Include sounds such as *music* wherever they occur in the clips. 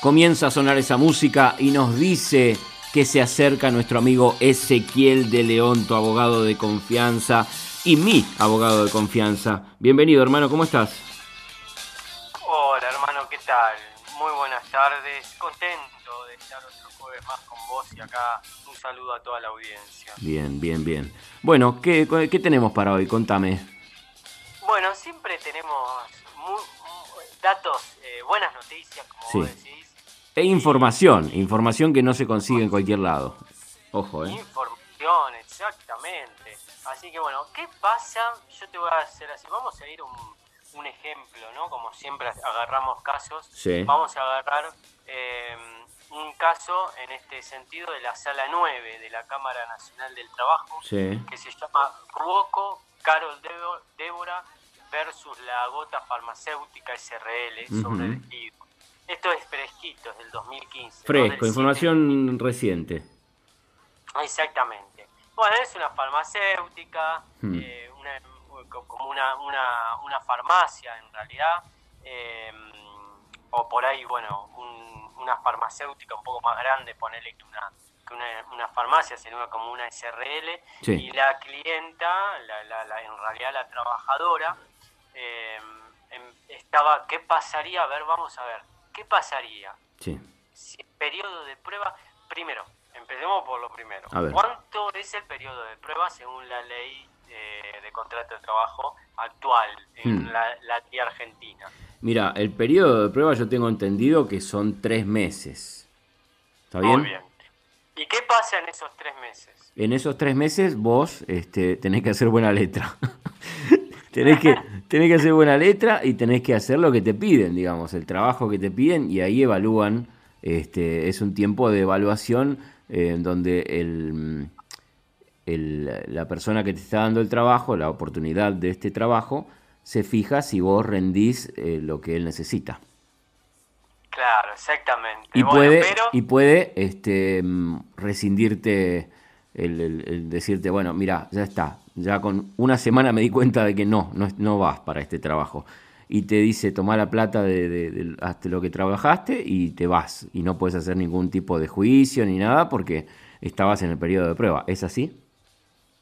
Comienza a sonar esa música y nos dice que se acerca nuestro amigo Ezequiel de León, tu abogado de confianza y mi abogado de confianza. Bienvenido, hermano, ¿cómo estás? Hola, hermano, ¿qué tal? Muy buenas tardes. Contento de estar otro jueves más con vos y acá un saludo a toda la audiencia. Bien, bien, bien. Bueno, ¿qué, qué tenemos para hoy? Contame. Siempre tenemos datos, eh, buenas noticias, como vos decís. E información, información que no se consigue en cualquier lado. Ojo, ¿eh? Información, exactamente. Así que bueno, ¿qué pasa? Yo te voy a hacer así. Vamos a ir un, un ejemplo, ¿no? Como siempre agarramos casos. Vamos a agarrar em, un caso en este sentido de la sala 9 de la Cámara Nacional del Trabajo, que se llama Ruoco Carol Débora versus la gota farmacéutica SRL sobre el Esto es fresquito, es del 2015. Fresco, información reciente. Exactamente. Bueno, es una farmacéutica, hmm. eh, como una, una, farmacia en realidad, eh, o por ahí, bueno, una farmacéutica un poco más grande, ponerle que una, que una, farmacia, sino como una SRL, y la clienta, la, en realidad la trabajadora, eh, em, estaba, ¿qué pasaría? A ver, vamos a ver, ¿qué pasaría? Sí. Si el periodo de prueba, primero, empecemos por lo primero. ¿Cuánto es el periodo de prueba según la ley eh, de contrato de trabajo actual en hmm. la, la tía argentina? Mira, el periodo de prueba yo tengo entendido que son tres meses. ¿Está bien? Muy bien. ¿Y qué pasa en esos tres meses? En esos tres meses vos este, tenés que hacer buena letra. *laughs* tenés, que, *laughs* tenés que hacer buena letra y tenés que hacer lo que te piden, digamos, el trabajo que te piden y ahí evalúan, este, es un tiempo de evaluación eh, en donde el, la persona que te está dando el trabajo, la oportunidad de este trabajo, se fija si vos rendís eh, lo que él necesita. Claro, exactamente. Y puede, y puede este, mm, rescindirte el, decirte, bueno, mira, ya está, ya con una semana me di cuenta de que no, no, no vas para este trabajo. Y te dice, toma la plata de, hasta lo que trabajaste y te vas. Y no puedes hacer ningún tipo de juicio ni nada porque estabas en el periodo de prueba. ¿Es así?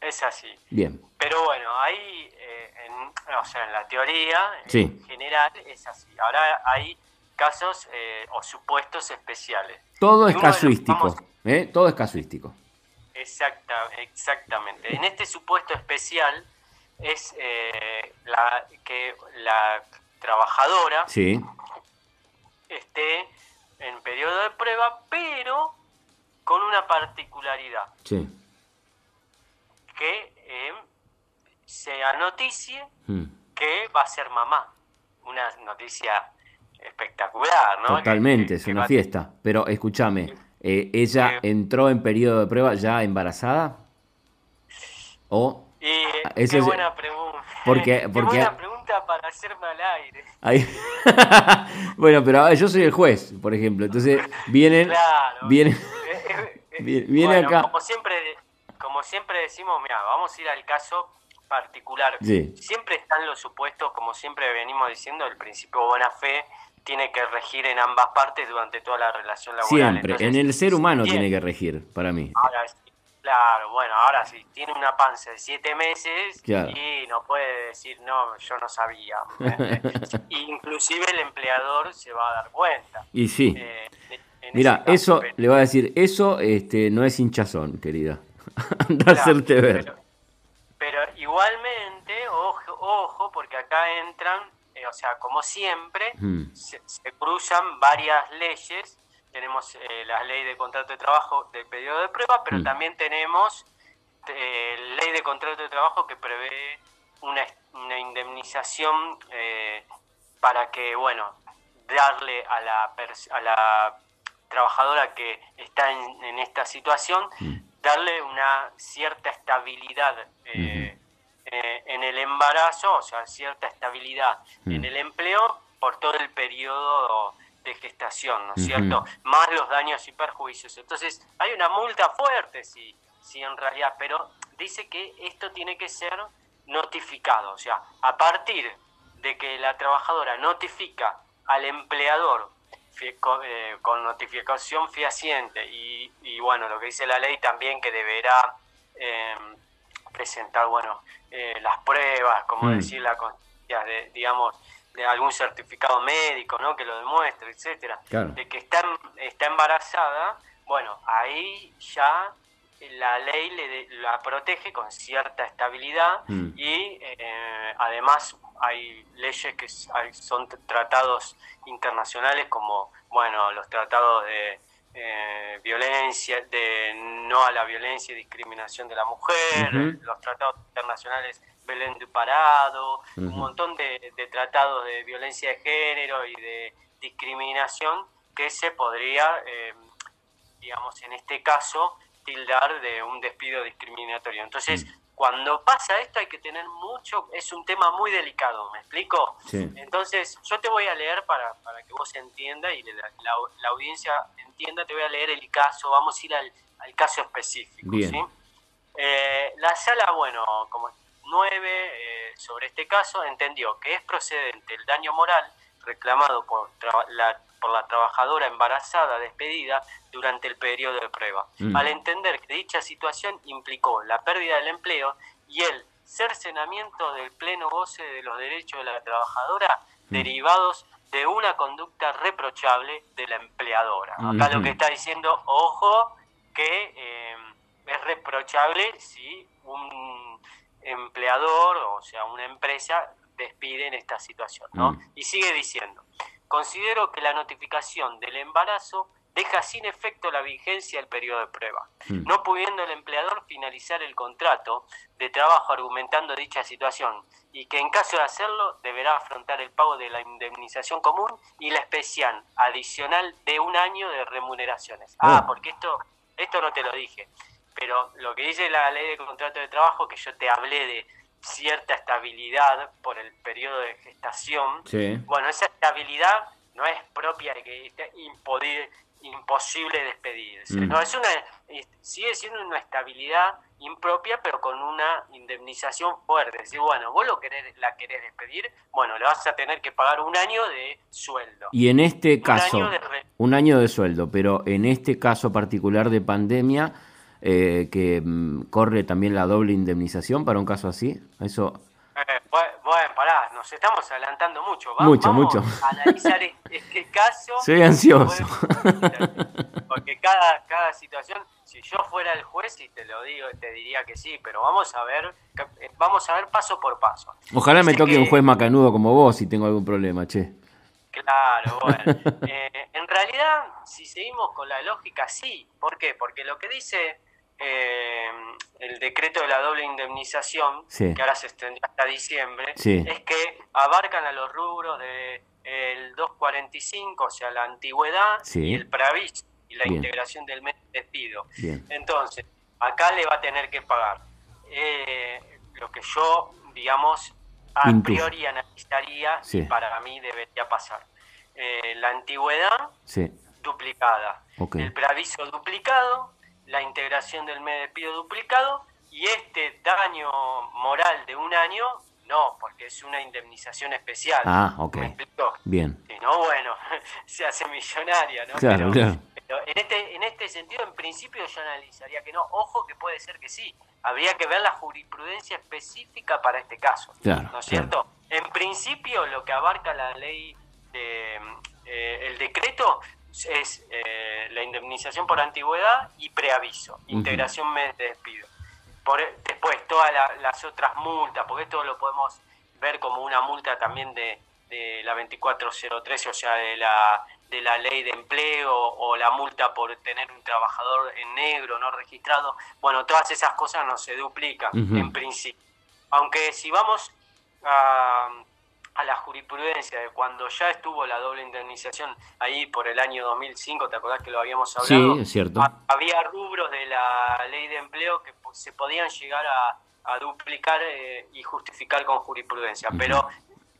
Es así. Bien. Pero bueno, ahí, eh, en, o sea, en la teoría, en general, es así. Ahora hay casos eh, o supuestos especiales. Todo es casuístico, ¿eh? Todo es casuístico. Exacta, exactamente. En este supuesto especial es eh, la, que la trabajadora esté en periodo de prueba, pero con una particularidad. Sí. Que se anoticie hmm. que va a ser mamá. Una noticia espectacular, ¿no? Totalmente, es una fiesta. Pero escúchame, eh, ¿ella entró en periodo de prueba ya embarazada? ¿O y, qué buena pregunta. Porque, porque... Qué buena pregunta para hacerme al aire. *laughs* bueno, pero yo soy el juez, por ejemplo. Entonces vienen... Claro. Vienen, *laughs* viene acá... Como siempre, como siempre decimos, mira, vamos a ir al caso particular. Siempre están los supuestos, como siempre venimos diciendo, el principio de buena fe tiene que regir en ambas partes durante toda la relación laboral. Siempre, en el ser humano tiene que regir, para mí. claro, bueno, ahora sí, tiene una panza de siete meses y no puede decir, no, yo no sabía. *laughs* Inclusive el empleador se va a dar cuenta. Y sí. Eh, Mira, eso, le va a decir, eso este, no es hinchazón, querida. *laughs* Anda a hacerte ver. Pero, igualmente, ojo, ojo, porque acá entran o sea, como siempre, hmm. se, cruzan varias leyes. Tenemos eh, la ley de contrato de trabajo del periodo de prueba, pero hmm. también tenemos eh, ley de contrato de trabajo que prevé una, indemnización para que, bueno, darle a la, a la trabajadora que está en, esta situación, hmm. darle una cierta estabilidad eh, en el embarazo, o sea, cierta estabilidad en mm. el empleo por todo el periodo de gestación, ¿no es cierto? Más los daños y perjuicios. Entonces, hay una multa fuerte, sí, sí, en realidad, pero dice que esto tiene que ser notificado, o sea, a partir de que la trabajadora notifica al empleador eh, con, notificación fehaciente y, bueno, lo que dice la ley también que deberá em, presentar, bueno, eh, las pruebas, como mm. decir, la de, digamos, de algún certificado médico, ¿no? Que lo demuestre, etcétera, de que está, está embarazada, bueno, ahí ya la ley le, la protege con cierta estabilidad mm. y eh, además hay leyes que son tratados internacionales como bueno los tratados de eh, violencia de no a la violencia y discriminación de la mujer los tratados internacionales Belén du Parado un montón de, de tratados de violencia de género y de discriminación que se podría eh, digamos en este caso tildar de un despido discriminatorio. Entonces, mm. Cuando pasa esto hay que tener mucho, es un tema muy delicado, ¿me explico? Entonces, yo te voy a leer para, para que vos entiendas y la, la, audiencia entienda, te voy a leer el caso, vamos a ir al, al caso específico. ¿sí? Eh, la sala, bueno, como nueve eh, sobre este caso, entendió que es procedente el daño moral reclamado por la por la trabajadora embarazada despedida durante el periodo de prueba, mm. al entender que dicha situación implicó la pérdida del empleo y el cercenamiento del pleno goce de los derechos de la trabajadora mm. derivados de una conducta reprochable de la empleadora. Acá lo que está diciendo, ojo, que eh, es reprochable si un empleador, o sea, una empresa, despide en esta situación, ¿no? Mm. Y sigue diciendo, Considero que la notificación del embarazo deja sin efecto la vigencia del periodo de prueba, hmm. no pudiendo el empleador finalizar el contrato de trabajo argumentando dicha situación y que en caso de hacerlo deberá afrontar el pago de la indemnización común y la especial adicional de un año de remuneraciones. Ah, ah, porque esto, esto no te lo dije, pero lo que dice la ley de contrato de trabajo, que yo te hablé de cierta estabilidad por el periodo de gestación. Bueno, esa estabilidad no es propia de que esté imposible despedirse. Mm. No, es una, sigue siendo una estabilidad impropia, pero con una indemnización fuerte. Es decir, bueno, vos lo querés, la querés despedir, bueno, le vas a tener que pagar un año de sueldo. Y en este caso, un año de sueldo, pero en este caso particular de pandemia eh, que mm, corre también la doble indemnización para un caso así? Eso... Eh, bueno, pará, nos estamos adelantando mucho. mucho, mucho. a analizar este caso. *laughs* Soy ansioso. Porque cada, cada situación, si yo fuera el juez, y te lo digo, te diría que sí, pero vamos a ver, eh, vamos a ver paso por paso. Ojalá me toque un juez macanudo como vos si tengo algún problema, che. Claro, *laughs* bueno. en realidad, si seguimos con la lógica, sí. ¿Por qué? Porque lo que dice eh, el decreto de la doble indemnización, que ahora se extendió hasta diciembre, es que abarcan a los rubros de el 245, o sea, la antigüedad y el preaviso y la integración del mes de despido. Entonces, acá le va a tener que pagar eh, lo que yo, digamos, a priori analizaría y para mí debería pasar. Eh, la antigüedad duplicada, el preaviso duplicado la integración del mes despido duplicado y este daño moral de un año, no, porque es una indemnización especial. Ah, ok. Bien. Si no, bueno, *laughs* se hace millonaria, ¿no? Claro, claro. en, este, en este sentido, en principio yo analizaría que no. Ojo que puede ser que sí. Habría que ver la jurisprudencia específica para este caso. Claro, ¿No es cierto? En principio, lo que abarca la ley, de, eh, el decreto, es eh, la indemnización por antigüedad y preaviso, integración mes de despido. Por, después todas las otras multas, porque esto lo podemos ver como una multa también de, de la 2403, o sea, de la, de la ley de empleo o la multa por tener un trabajador en negro no registrado. Bueno, todas esas cosas no se duplican en principio. Aunque si vamos a a la jurisprudencia de cuando ya estuvo la doble indemnización ahí por el año 2005, ¿te acordás que lo habíamos hablado? Sí, es cierto. Había rubros de la ley de empleo que se podían llegar a, duplicar eh, y justificar con jurisprudencia, pero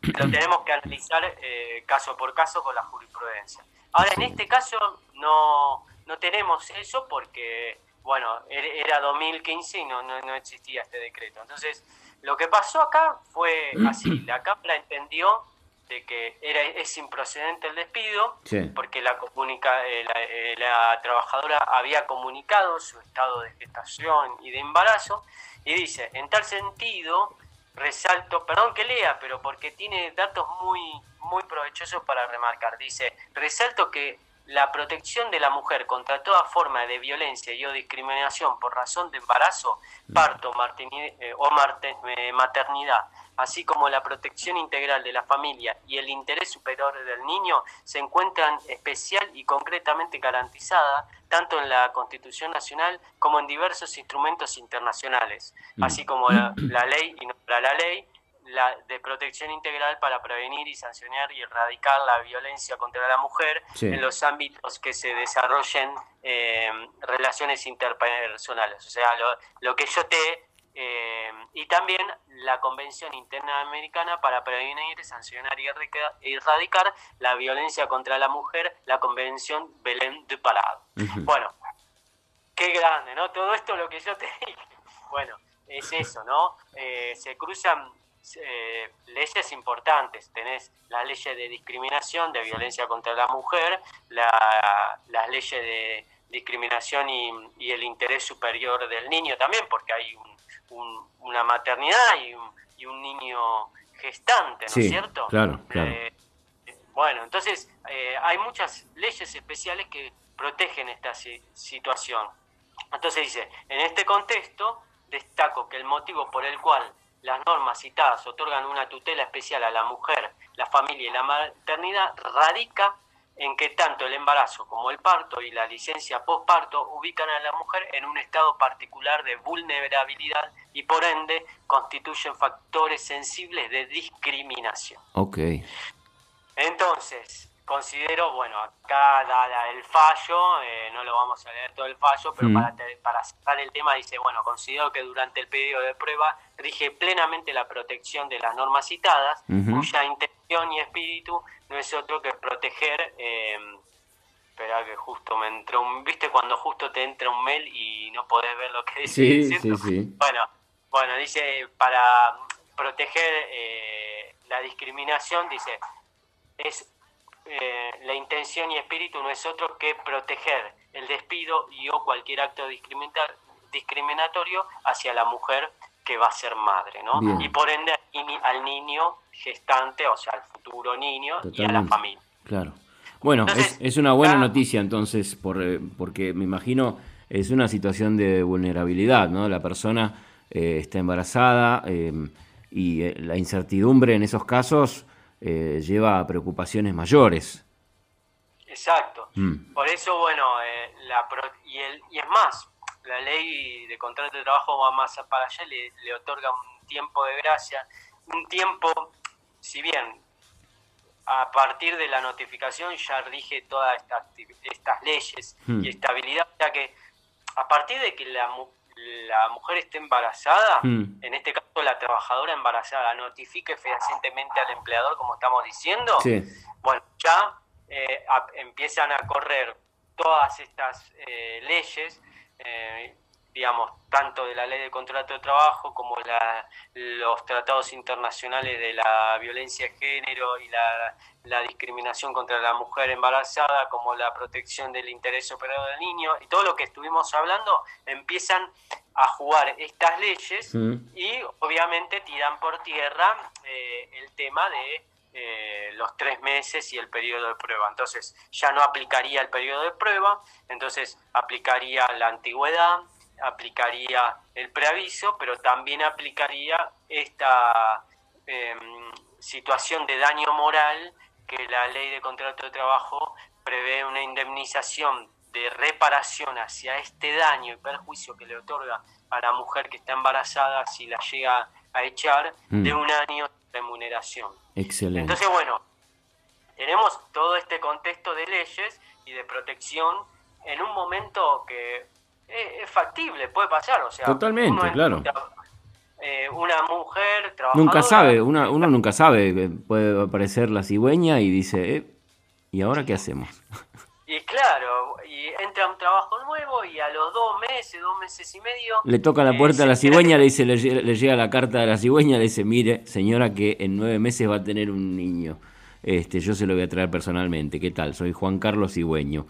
lo tenemos que analizar eh, caso por caso con la jurisprudencia. Ahora, en este caso no, no tenemos eso porque, bueno, er-, era 2015 y no, no existía este decreto. Entonces, lo que pasó acá fue así, la Cámara entendió de que era, es improcedente el despido, porque la, comunica, eh, eh, la, trabajadora había comunicado su estado de gestación y de embarazo, y dice, en tal sentido, resalto, perdón que lea, pero porque tiene datos muy, muy provechosos para remarcar, dice, resalto que la protección de la mujer contra toda forma de violencia y o discriminación por razón de embarazo, mm. parto eh, o maternidad, así como la protección integral de la familia y el interés superior del niño, se encuentran especial y concretamente garantizadas tanto en la Constitución Nacional como en diversos instrumentos internacionales, mm. así como la, la ley y no la ley, la, de protección integral para prevenir y sancionar y erradicar la violencia contra la mujer en los ámbitos que se desarrollen eh, relaciones interpersonales. O sea, lo, que yo te... Eh, y también la Convención Interamericana para prevenir, sancionar y erradicar la violencia contra la mujer, la Convención Belén de Parado. Bueno, qué grande, ¿no? Todo esto lo que yo te dije. Bueno, es eso, ¿no? Eh, se cruzan eh, leyes importantes. Tenés la ley de discriminación, de violencia contra la mujer, la, las leyes de discriminación y, el interés superior del niño también, porque hay una maternidad y un, niño gestante, ¿no es cierto? Claro, claro. Eh, bueno, entonces eh, hay muchas leyes especiales que protegen esta situación. Entonces dice, en este contexto destaco que el motivo por el cual las normas citadas otorgan una tutela especial a la mujer, la familia y la maternidad, radica en que tanto el embarazo como el parto y la licencia postparto ubican a la mujer en un estado particular de vulnerabilidad y por ende constituyen factores sensibles de discriminación. Ok. Entonces, considero, bueno, acá da el fallo, eh, no lo vamos a leer todo el fallo, pero para, para cerrar el tema dice, bueno, considero que durante el periodo de prueba rige plenamente la protección de las normas citadas, cuya intención y espíritu no es otro que proteger, eh, espera que justo me entró un, viste cuando justo te entra un mail y no podés ver lo que dice, sí, sí, sí. Bueno, bueno, dice, para proteger eh, la discriminación, dice, es eh, la intención y espíritu no es otro que proteger el despido y o cualquier acto discriminatorio hacia la mujer que va a ser madre, ¿no? Y por ende al niño gestante, o sea, al futuro niño y a la familia. Claro. Bueno, es, una buena noticia entonces, por, eh, porque me imagino es una situación de vulnerabilidad, ¿no? La persona eh, está embarazada y la incertidumbre en esos casos eh, lleva a preocupaciones mayores. Exacto. Mm. Por eso, bueno, eh, la y, el, y es más, la ley de contrato de trabajo va más para allá, le, le otorga un tiempo de gracia, un tiempo, si bien a partir de la notificación ya rige todas estas, estas leyes mm. y estabilidad, ya que a partir de que la, la mujer esté embarazada, hmm. en este caso la trabajadora embarazada, notifique fehacientemente al empleador, como estamos diciendo, bueno, ya eh, empiezan a correr todas estas eh, leyes, eh, digamos, tanto de la ley de contrato de trabajo como la, los tratados internacionales de la violencia de género y la, la, discriminación contra la mujer embarazada, como la protección del interés superior del niño, y todo lo que estuvimos hablando, empiezan a jugar estas leyes y obviamente tiran por tierra eh, el tema de eh, los tres meses y el periodo de prueba. Entonces ya no aplicaría el periodo de prueba, entonces aplicaría la antigüedad, aplicaría el preaviso, pero también aplicaría esta em, situación de daño moral que la ley de contrato de trabajo prevé una indemnización de reparación hacia este daño y perjuicio que le otorga a la mujer que está embarazada si la llega a echar de mm. un año de remuneración. Excelente. Entonces, bueno, tenemos todo este contexto de leyes y de protección en un momento que es, factible, puede pasar, o sea, totalmente, claro. Eh, una mujer Nunca sabe, uno, uno nunca sabe, puede aparecer la cigüeña y dice, eh, ¿y ahora qué hacemos? Y claro, y entra un trabajo nuevo y a los dos meses, dos meses y medio... Le toca la puerta a la cigüeña, le, dice, le, llega la carta de la cigüeña, le dice, mire, señora, que en nueve meses va a tener un niño. Este, yo se lo voy a traer personalmente. ¿Qué tal? Soy Juan Carlos Cigüeño.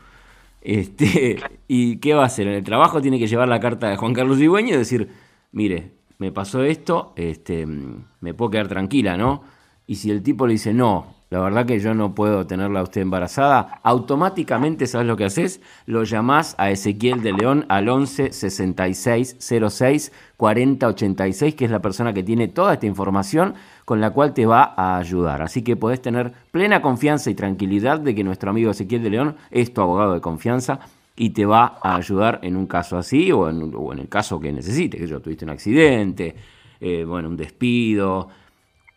Este, *laughs* ¿Y qué va a hacer? En el trabajo tiene que llevar la carta de Juan Carlos Cigüeño y decir, mire, me pasó esto, este, me puedo quedar tranquila, ¿no? Y si el tipo le dice, no, la verdad que yo no puedo tenerla a usted embarazada, automáticamente, ¿sabes lo que haces? Lo llamás a Ezequiel de León al 11 66 06 40 86, que es la persona que tiene toda esta información con la cual te va a ayudar. Así que podés tener plena confianza y tranquilidad de que nuestro amigo Ezequiel de León es tu abogado de confianza y te va a ayudar en un caso así o en, el caso que necesites, que yo tuviste un accidente, eh, bueno, un despido,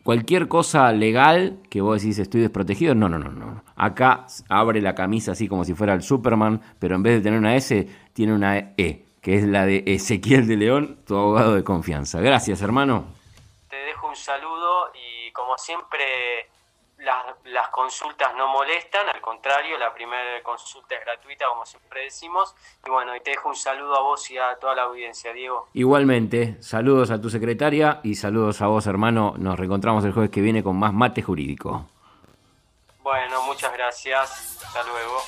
cualquier cosa legal que vos decís estoy desprotegido, no, no, no, no. Acá abre la camisa así como si fuera el Superman, pero en vez de tener una S, tiene una E, que es la de Ezequiel de León, tu abogado de confianza. Gracias, hermano. Te dejo un saludo y como siempre las, consultas no molestan, al contrario, la primera consulta es gratuita, como siempre decimos. Y bueno, y te dejo un saludo a vos y a toda la audiencia, Diego. Igualmente, saludos a tu secretaria y saludos a vos, hermano. Nos reencontramos el jueves que viene con más mate jurídico. Bueno, muchas gracias. Hasta luego.